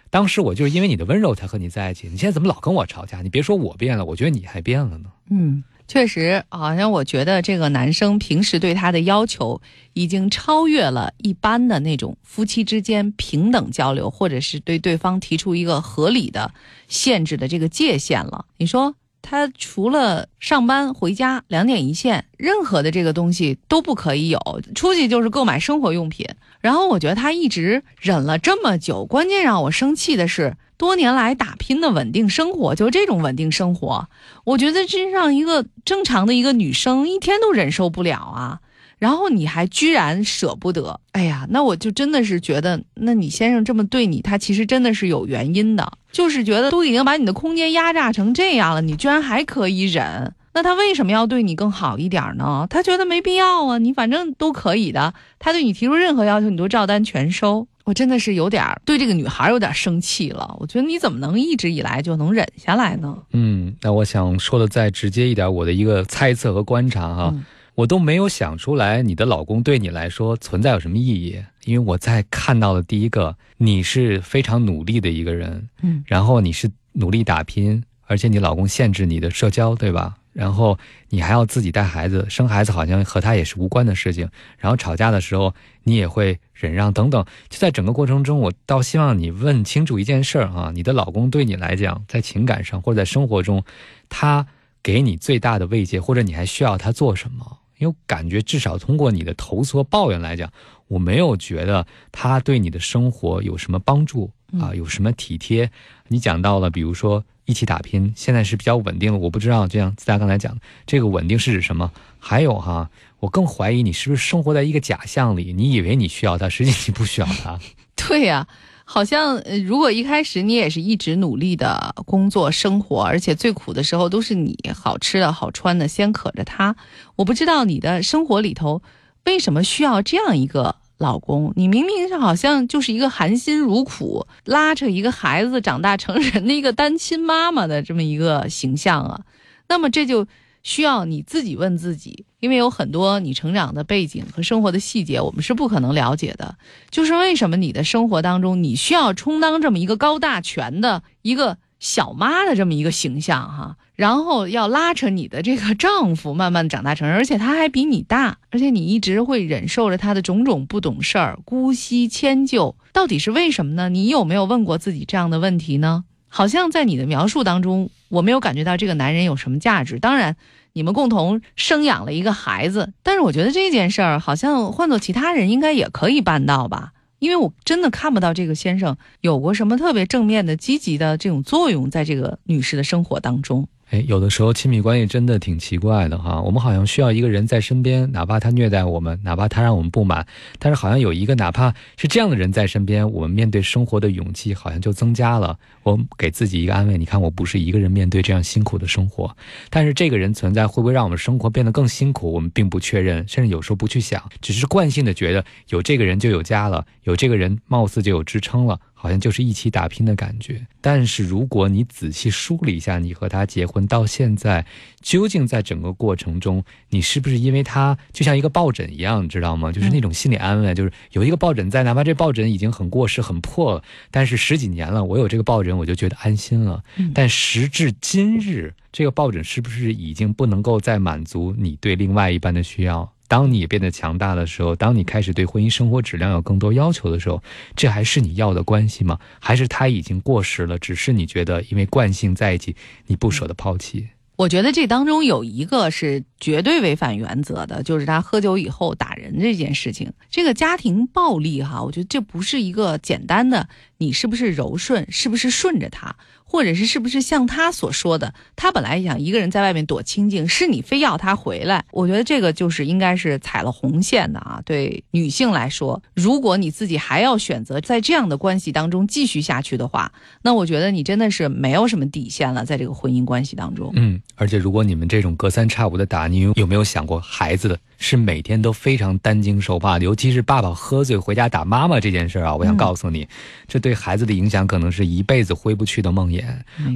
当时我就是因为你的温柔才和你在一起，你现在怎么老跟我吵架？你别说我变了，我觉得你还变了呢。嗯，确实，好像我觉得这个男生平时对他的要求已经超越了一般的那种夫妻之间平等交流，或者是对对方提出一个合理的限制的这个界限了。你说？他除了上班回家两点一线，任何的这个东西都不可以有。出去就是购买生活用品。然后我觉得他一直忍了这么久，关键让我生气的是，多年来打拼的稳定生活，就这种稳定生活，我觉得这让一个正常的一个女生一天都忍受不了啊。然后你还居然舍不得，哎呀，那我就真的是觉得，那你先生这么对你，他其实真的是有原因的，就是觉得都已经把你的空间压榨成这样了，你居然还可以忍，那他为什么要对你更好一点呢？他觉得没必要啊，你反正都可以的，他对你提出任何要求，你都照单全收。我真的是有点对这个女孩有点生气了，我觉得你怎么能一直以来就能忍下来呢？嗯，那我想说的再直接一点，我的一个猜测和观察哈。我都没有想出来，你的老公对你来说存在有什么意义？因为我在看到的第一个，你是非常努力的一个人，嗯，然后你是努力打拼，而且你老公限制你的社交，对吧？然后你还要自己带孩子，生孩子好像和他也是无关的事情。然后吵架的时候，你也会忍让等等。就在整个过程中，我倒希望你问清楚一件事儿啊，你的老公对你来讲，在情感上或者在生活中，他给你最大的慰藉，或者你还需要他做什么？因为感觉至少通过你的投诉和抱怨来讲，我没有觉得他对你的生活有什么帮助啊，有什么体贴。你讲到了，比如说一起打拼，现在是比较稳定的。我不知道，就像大家刚才讲的，这个稳定是指什么？还有哈，我更怀疑你是不是生活在一个假象里？你以为你需要他，实际你不需要他。对呀。好像，如果一开始你也是一直努力的工作生活，而且最苦的时候都是你好吃的好穿的先渴着他，我不知道你的生活里头为什么需要这样一个老公？你明明是好像就是一个含辛茹苦拉扯一个孩子长大成人的一个单亲妈妈的这么一个形象啊，那么这就。需要你自己问自己，因为有很多你成长的背景和生活的细节，我们是不可能了解的。就是为什么你的生活当中，你需要充当这么一个高大全的一个小妈的这么一个形象哈，然后要拉扯你的这个丈夫慢慢长大成人，而且他还比你大，而且你一直会忍受着他的种种不懂事儿、姑息迁就，到底是为什么呢？你有没有问过自己这样的问题呢？好像在你的描述当中，我没有感觉到这个男人有什么价值。当然，你们共同生养了一个孩子，但是我觉得这件事儿好像换做其他人应该也可以办到吧？因为我真的看不到这个先生有过什么特别正面的、积极的这种作用在这个女士的生活当中。哎，有的时候亲密关系真的挺奇怪的哈。我们好像需要一个人在身边，哪怕他虐待我们，哪怕他让我们不满，但是好像有一个哪怕是这样的人在身边，我们面对生活的勇气好像就增加了。我给自己一个安慰，你看我不是一个人面对这样辛苦的生活。但是这个人存在会不会让我们生活变得更辛苦？我们并不确认，甚至有时候不去想，只是惯性的觉得有这个人就有家了，有这个人貌似就有支撑了。好像就是一起打拼的感觉。但是如果你仔细梳理一下，你和他结婚到现在，究竟在整个过程中，你是不是因为他就像一个抱枕一样，你知道吗？就是那种心理安慰，就是有一个抱枕在，哪怕这抱枕已经很过时、很破了，但是十几年了，我有这个抱枕，我就觉得安心了。但时至今日，这个抱枕是不是已经不能够再满足你对另外一半的需要？当你变得强大的时候，当你开始对婚姻生活质量有更多要求的时候，这还是你要的关系吗？还是他已经过时了？只是你觉得因为惯性在一起，你不舍得抛弃？我觉得这当中有一个是绝对违反原则的，就是他喝酒以后打人这件事情。这个家庭暴力哈，我觉得这不是一个简单的你是不是柔顺，是不是顺着他，或者是是不是像他所说的，他本来想一个人在外面躲清静，是你非要他回来。我觉得这个就是应该是踩了红线的啊。对女性来说，如果你自己还要选择在这样的关系当中继续下去的话，那我觉得你真的是没有什么底线了，在这个婚姻关系当中。嗯。而且，如果你们这种隔三差五的打，你有没有想过孩子的？是每天都非常担惊受怕的，尤其是爸爸喝醉回家打妈妈这件事啊！我想告诉你，这对孩子的影响可能是一辈子挥不去的梦魇。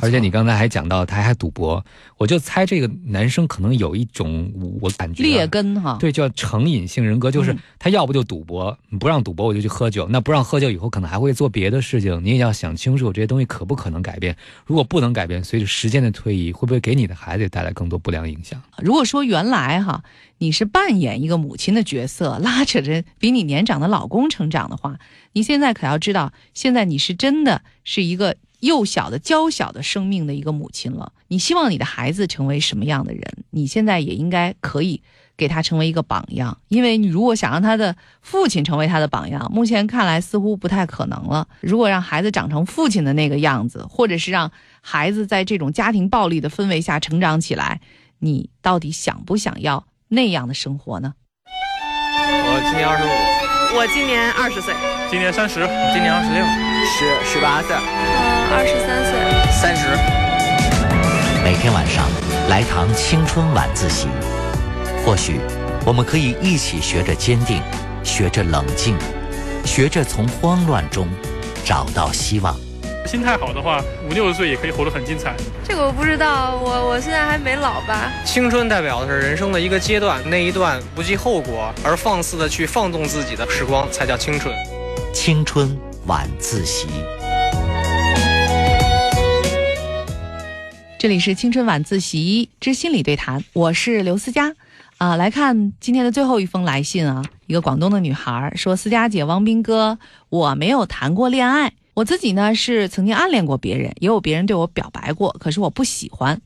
而且你刚才还讲到他还赌博，我就猜这个男生可能有一种我感觉劣根哈，对，叫成瘾性人格，就是他要不就赌博，不让赌博我就去喝酒，那不让喝酒以后可能还会做别的事情。你也要想清楚这些东西可不可能改变。如果不能改变，随着时间的推移，会不会给你的孩子带来更多不良影响？如果说原来哈。你是扮演一个母亲的角色，拉扯着比你年长的老公成长的话，你现在可要知道，现在你是真的是一个幼小的、娇小的生命的一个母亲了。你希望你的孩子成为什么样的人？你现在也应该可以给他成为一个榜样，因为你如果想让他的父亲成为他的榜样，目前看来似乎不太可能了。如果让孩子长成父亲的那个样子，或者是让孩子在这种家庭暴力的氛围下成长起来，你到底想不想要？那样的生活呢？我今年二十五，我今年二十岁，今年三十，今年二十六，十十八岁，嗯，二十三岁，三十。每天晚上来堂青春晚自习，或许我们可以一起学着坚定，学着冷静，学着从慌乱中找到希望。心态好的话，五六十岁也可以活得很精彩。这个我不知道，我我现在还没老吧。青春代表的是人生的一个阶段，那一段不计后果而放肆的去放纵自己的时光，才叫青春。青春晚自习，这里是青春晚自习之心理对谈，我是刘思佳。啊，来看今天的最后一封来信啊，一个广东的女孩说：“思佳姐，汪斌哥，我没有谈过恋爱。”我自己呢是曾经暗恋过别人，也有别人对我表白过，可是我不喜欢。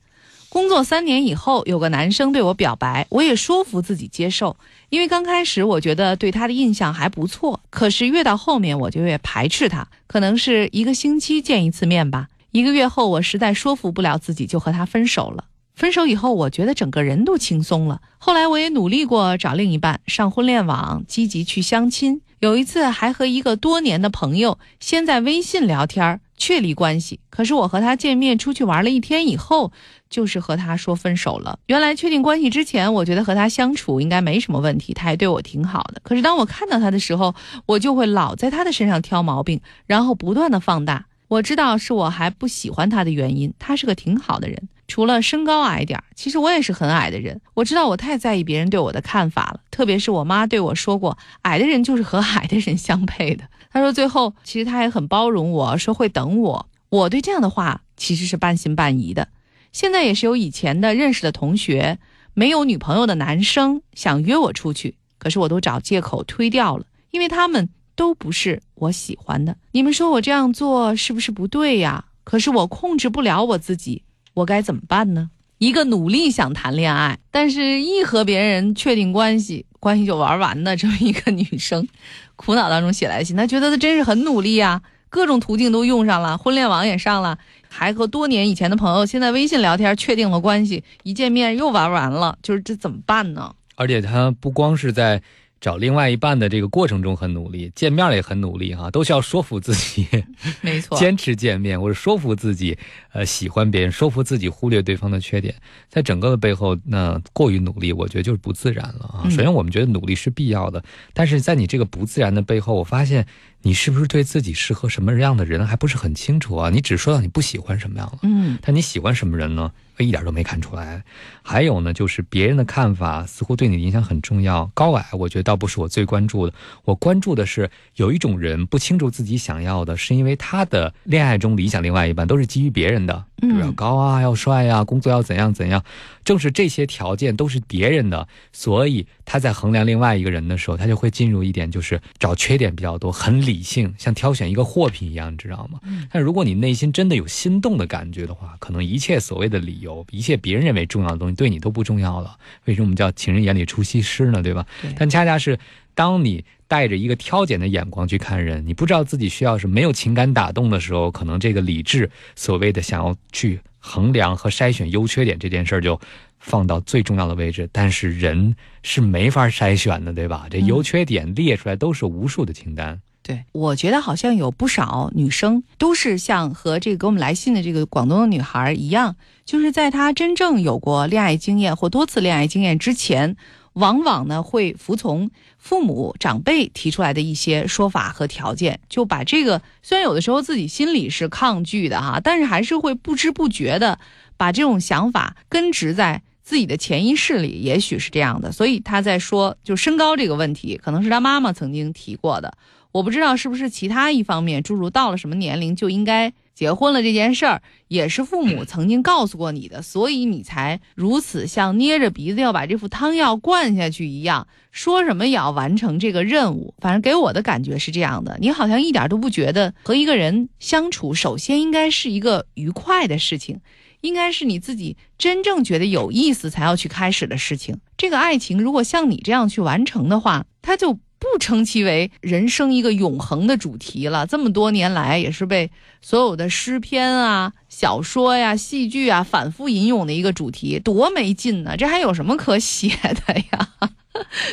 工作三年以后，有个男生对我表白，我也说服自己接受，因为刚开始我觉得对他的印象还不错。可是越到后面，我就越排斥他。可能是一个星期见一次面吧。一个月后，我实在说服不了自己，就和他分手了。分手以后，我觉得整个人都轻松了。后来我也努力过找另一半，上婚恋网，积极去相亲。有一次还和一个多年的朋友先在微信聊天确立关系，可是我和他见面出去玩了一天以后，就是和他说分手了。原来确定关系之前，我觉得和他相处应该没什么问题，他还对我挺好的。可是当我看到他的时候，我就会老在他的身上挑毛病，然后不断的放大。我知道是我还不喜欢他的原因，他是个挺好的人。除了身高矮点儿，其实我也是很矮的人。我知道我太在意别人对我的看法了，特别是我妈对我说过，矮的人就是和矮的人相配的。她说最后其实她也很包容我，说会等我。我对这样的话其实是半信半疑的。现在也是有以前的认识的同学，没有女朋友的男生想约我出去，可是我都找借口推掉了，因为他们都不是我喜欢的。你们说我这样做是不是不对呀？可是我控制不了我自己。我该怎么办呢？一个努力想谈恋爱，但是一和别人确定关系，关系就玩完的这么一个女生，苦恼当中写来信，她觉得她真是很努力啊，各种途径都用上了，婚恋网也上了，还和多年以前的朋友现在微信聊天确定了关系，一见面又玩完了，就是这怎么办呢？而且她不光是在。找另外一半的这个过程中很努力，见面也很努力哈，都需要说服自己，没错，坚持见面或者说服自己，呃，喜欢别人，说服自己忽略对方的缺点，在整个的背后，那过于努力，我觉得就是不自然了啊。首先，我们觉得努力是必要的，但是在你这个不自然的背后，我发现你是不是对自己适合什么样的人还不是很清楚啊？你只说到你不喜欢什么样了，嗯，但你喜欢什么人呢？一点都没看出来。还有呢，就是别人的看法似乎对你的影响很重要。高矮，我觉得倒不是我最关注的。我关注的是有一种人不清楚自己想要的，是因为他的恋爱中理想另外一半都是基于别人的，比如要高啊，要帅呀，工作要怎样怎样。正是这些条件都是别人的，所以他在衡量另外一个人的时候，他就会进入一点，就是找缺点比较多，很理性，像挑选一个货品一样，你知道吗？但如果你内心真的有心动的感觉的话，可能一切所谓的理由，一切别人认为重要的东西，对你都不重要了。为什么我们叫情人眼里出西施呢？对吧？但恰恰是当你带着一个挑拣的眼光去看人，你不知道自己需要什么，没有情感打动的时候，可能这个理智所谓的想要去。衡量和筛选优缺点这件事儿就放到最重要的位置，但是人是没法筛选的，对吧？这优缺点列出来都是无数的清单。对，我觉得好像有不少女生都是像和这个给我们来信的这个广东的女孩一样，就是在她真正有过恋爱经验或多次恋爱经验之前。往往呢会服从父母长辈提出来的一些说法和条件，就把这个虽然有的时候自己心里是抗拒的哈，但是还是会不知不觉的把这种想法根植在自己的潜意识里，也许是这样的。所以他在说就身高这个问题，可能是他妈妈曾经提过的，我不知道是不是其他一方面，诸如到了什么年龄就应该。结婚了这件事儿也是父母 曾经告诉过你的，所以你才如此像捏着鼻子要把这副汤药灌下去一样，说什么也要完成这个任务。反正给我的感觉是这样的，你好像一点都不觉得和一个人相处，首先应该是一个愉快的事情，应该是你自己真正觉得有意思才要去开始的事情。这个爱情如果像你这样去完成的话，它就。不称其为人生一个永恒的主题了。这么多年来，也是被所有的诗篇啊、小说呀、戏剧啊反复引用的一个主题，多没劲呢！这还有什么可写的呀？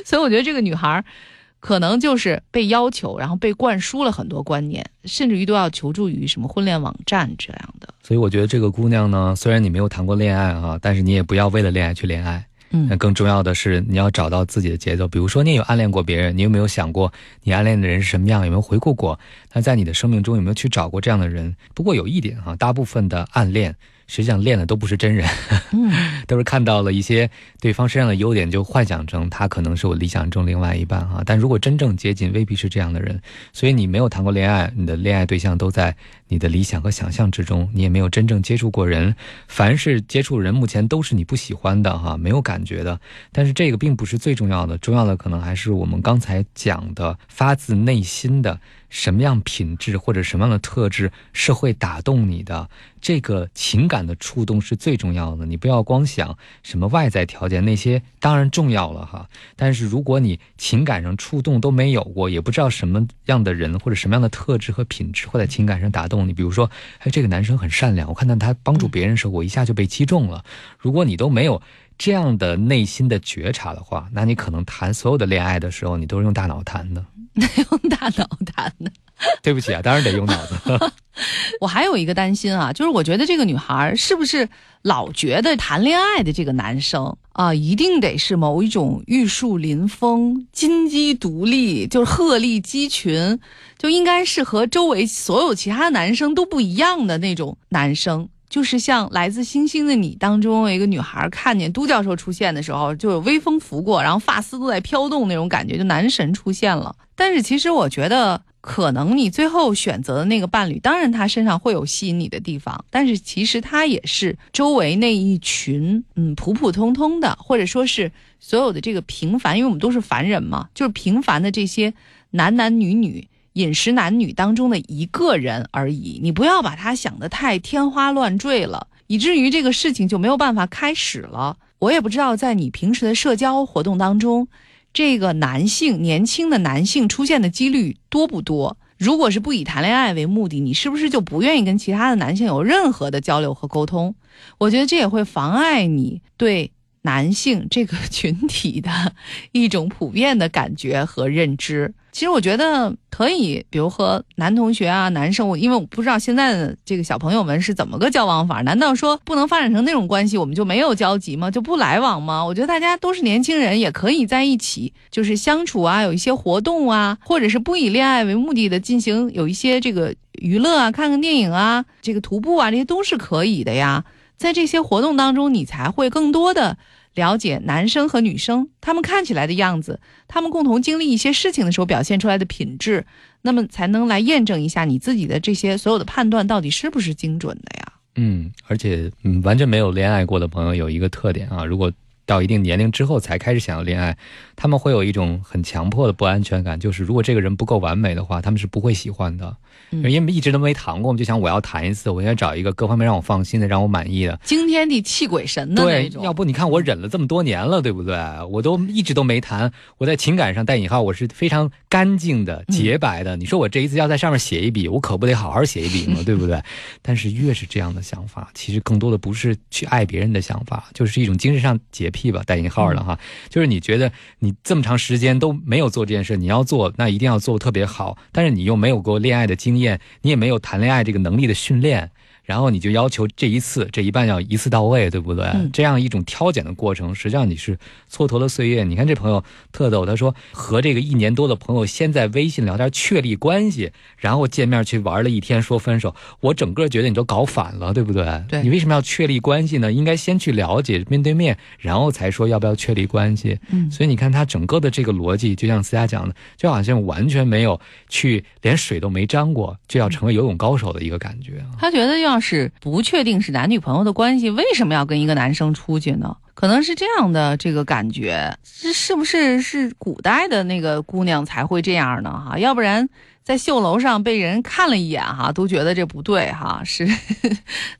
所以我觉得这个女孩，可能就是被要求，然后被灌输了很多观念，甚至于都要求助于什么婚恋网站这样的。所以我觉得这个姑娘呢，虽然你没有谈过恋爱啊，但是你也不要为了恋爱去恋爱。那更重要的是，你要找到自己的节奏。比如说，你有暗恋过别人，你有没有想过你暗恋的人是什么样？有没有回顾过？那在你的生命中有没有去找过这样的人？不过有一点哈，大部分的暗恋。实际上恋的都不是真人，都是看到了一些对方身上的优点，就幻想成他可能是我理想中另外一半哈。但如果真正接近，未必是这样的人。所以你没有谈过恋爱，你的恋爱对象都在你的理想和想象之中，你也没有真正接触过人。凡是接触人，目前都是你不喜欢的哈，没有感觉的。但是这个并不是最重要的，重要的可能还是我们刚才讲的发自内心的。什么样品质或者什么样的特质是会打动你的？这个情感的触动是最重要的。你不要光想什么外在条件，那些当然重要了哈。但是如果你情感上触动都没有过，也不知道什么样的人或者什么样的特质和品质会在情感上打动你。比如说，哎，这个男生很善良，我看到他帮助别人的时候，我一下就被击中了。如果你都没有这样的内心的觉察的话，那你可能谈所有的恋爱的时候，你都是用大脑谈的。用大脑谈的，对不起啊，当然得用脑子。我还有一个担心啊，就是我觉得这个女孩是不是老觉得谈恋爱的这个男生啊，一定得是某一种玉树临风、金鸡独立，就是鹤立鸡群，就应该是和周围所有其他男生都不一样的那种男生。就是像《来自星星的你》当中一个女孩看见都教授出现的时候，就有微风拂过，然后发丝都在飘动那种感觉，就男神出现了。但是其实我觉得，可能你最后选择的那个伴侣，当然他身上会有吸引你的地方，但是其实他也是周围那一群嗯普普通通的，或者说是所有的这个平凡，因为我们都是凡人嘛，就是平凡的这些男男女女。饮食男女当中的一个人而已，你不要把他想得太天花乱坠了，以至于这个事情就没有办法开始了。我也不知道在你平时的社交活动当中，这个男性年轻的男性出现的几率多不多？如果是不以谈恋爱为目的，你是不是就不愿意跟其他的男性有任何的交流和沟通？我觉得这也会妨碍你对男性这个群体的一种普遍的感觉和认知。其实我觉得可以，比如和男同学啊、男生，我因为我不知道现在的这个小朋友们是怎么个交往法，难道说不能发展成那种关系，我们就没有交集吗？就不来往吗？我觉得大家都是年轻人，也可以在一起，就是相处啊，有一些活动啊，或者是不以恋爱为目的的进行有一些这个娱乐啊，看看电影啊，这个徒步啊，这些都是可以的呀。在这些活动当中，你才会更多的。了解男生和女生他们看起来的样子，他们共同经历一些事情的时候表现出来的品质，那么才能来验证一下你自己的这些所有的判断到底是不是精准的呀？嗯，而且嗯，完全没有恋爱过的朋友有一个特点啊，如果到一定年龄之后才开始想要恋爱，他们会有一种很强迫的不安全感，就是如果这个人不够完美的话，他们是不会喜欢的。因为一直都没谈过，我们就想我要谈一次，我应该找一个各方面让我放心的、让我满意的、惊天地泣鬼神的那种。要不你看我忍了这么多年了，对不对？我都一直都没谈，我在情感上带引号，我是非常干净的、洁白的。你说我这一次要在上面写一笔，我可不得好好写一笔吗？对不对？但是越是这样的想法，其实更多的不是去爱别人的想法，就是一种精神上洁癖吧，带引号的哈。就是你觉得你这么长时间都没有做这件事，你要做，那一定要做特别好，但是你又没有过恋爱的经验，你也没有谈恋爱这个能力的训练。然后你就要求这一次这一半要一次到位，对不对？这样一种挑拣的过程，实际上你是蹉跎了岁月。你看这朋友特逗，他说和这个一年多的朋友先在微信聊天确立关系，然后见面去玩了一天说分手。我整个觉得你都搞反了，对不对？对你为什么要确立关系呢？应该先去了解面对面，然后才说要不要确立关系。嗯，所以你看他整个的这个逻辑，就像思佳讲的，就好像完全没有去连水都没沾过，就要成为游泳高手的一个感觉。他觉得要是不确定是男女朋友的关系，为什么要跟一个男生出去呢？可能是这样的这个感觉，是是不是是古代的那个姑娘才会这样呢？哈，要不然在绣楼上被人看了一眼，哈，都觉得这不对，哈，是。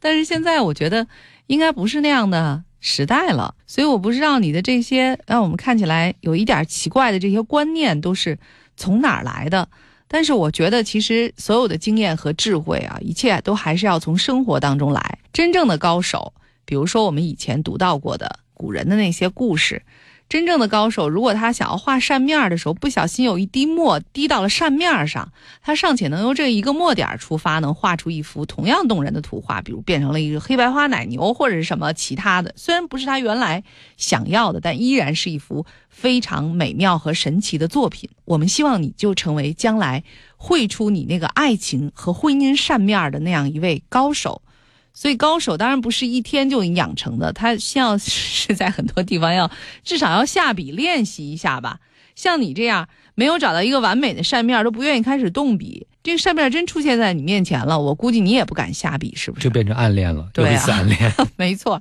但是现在我觉得应该不是那样的时代了，所以我不知道你的这些让我们看起来有一点奇怪的这些观念都是从哪儿来的。但是我觉得，其实所有的经验和智慧啊，一切都还是要从生活当中来。真正的高手，比如说我们以前读到过的古人的那些故事。真正的高手，如果他想要画扇面的时候，不小心有一滴墨滴到了扇面上，他尚且能由这一个墨点出发，能画出一幅同样动人的图画，比如变成了一个黑白花奶牛或者是什么其他的。虽然不是他原来想要的，但依然是一幅非常美妙和神奇的作品。我们希望你就成为将来绘出你那个爱情和婚姻扇面的那样一位高手。所以高手当然不是一天就养成的，他像是在很多地方要至少要下笔练习一下吧。像你这样没有找到一个完美的扇面，都不愿意开始动笔，这个扇面真出现在你面前了，我估计你也不敢下笔，是不是？就变成暗恋了，对啊，暗恋，没错。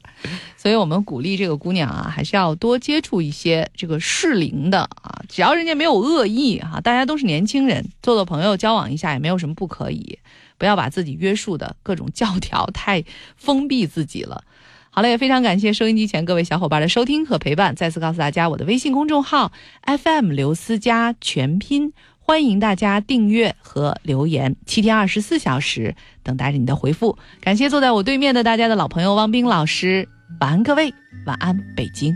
所以我们鼓励这个姑娘啊，还是要多接触一些这个适龄的啊，只要人家没有恶意哈，大家都是年轻人，做做朋友，交往一下也没有什么不可以。不要把自己约束的各种教条太封闭自己了。好了，也非常感谢收音机前各位小伙伴的收听和陪伴。再次告诉大家，我的微信公众号 FM 刘思佳全拼，欢迎大家订阅和留言，七天二十四小时等待着你的回复。感谢坐在我对面的大家的老朋友汪冰老师，晚安各位，晚安北京。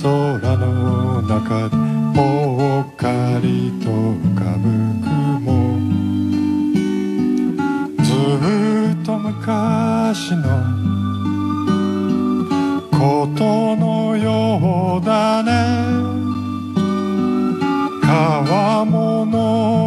空の中でぽっかりと浮かぶ雲。ずっと昔のことのようだね。川もの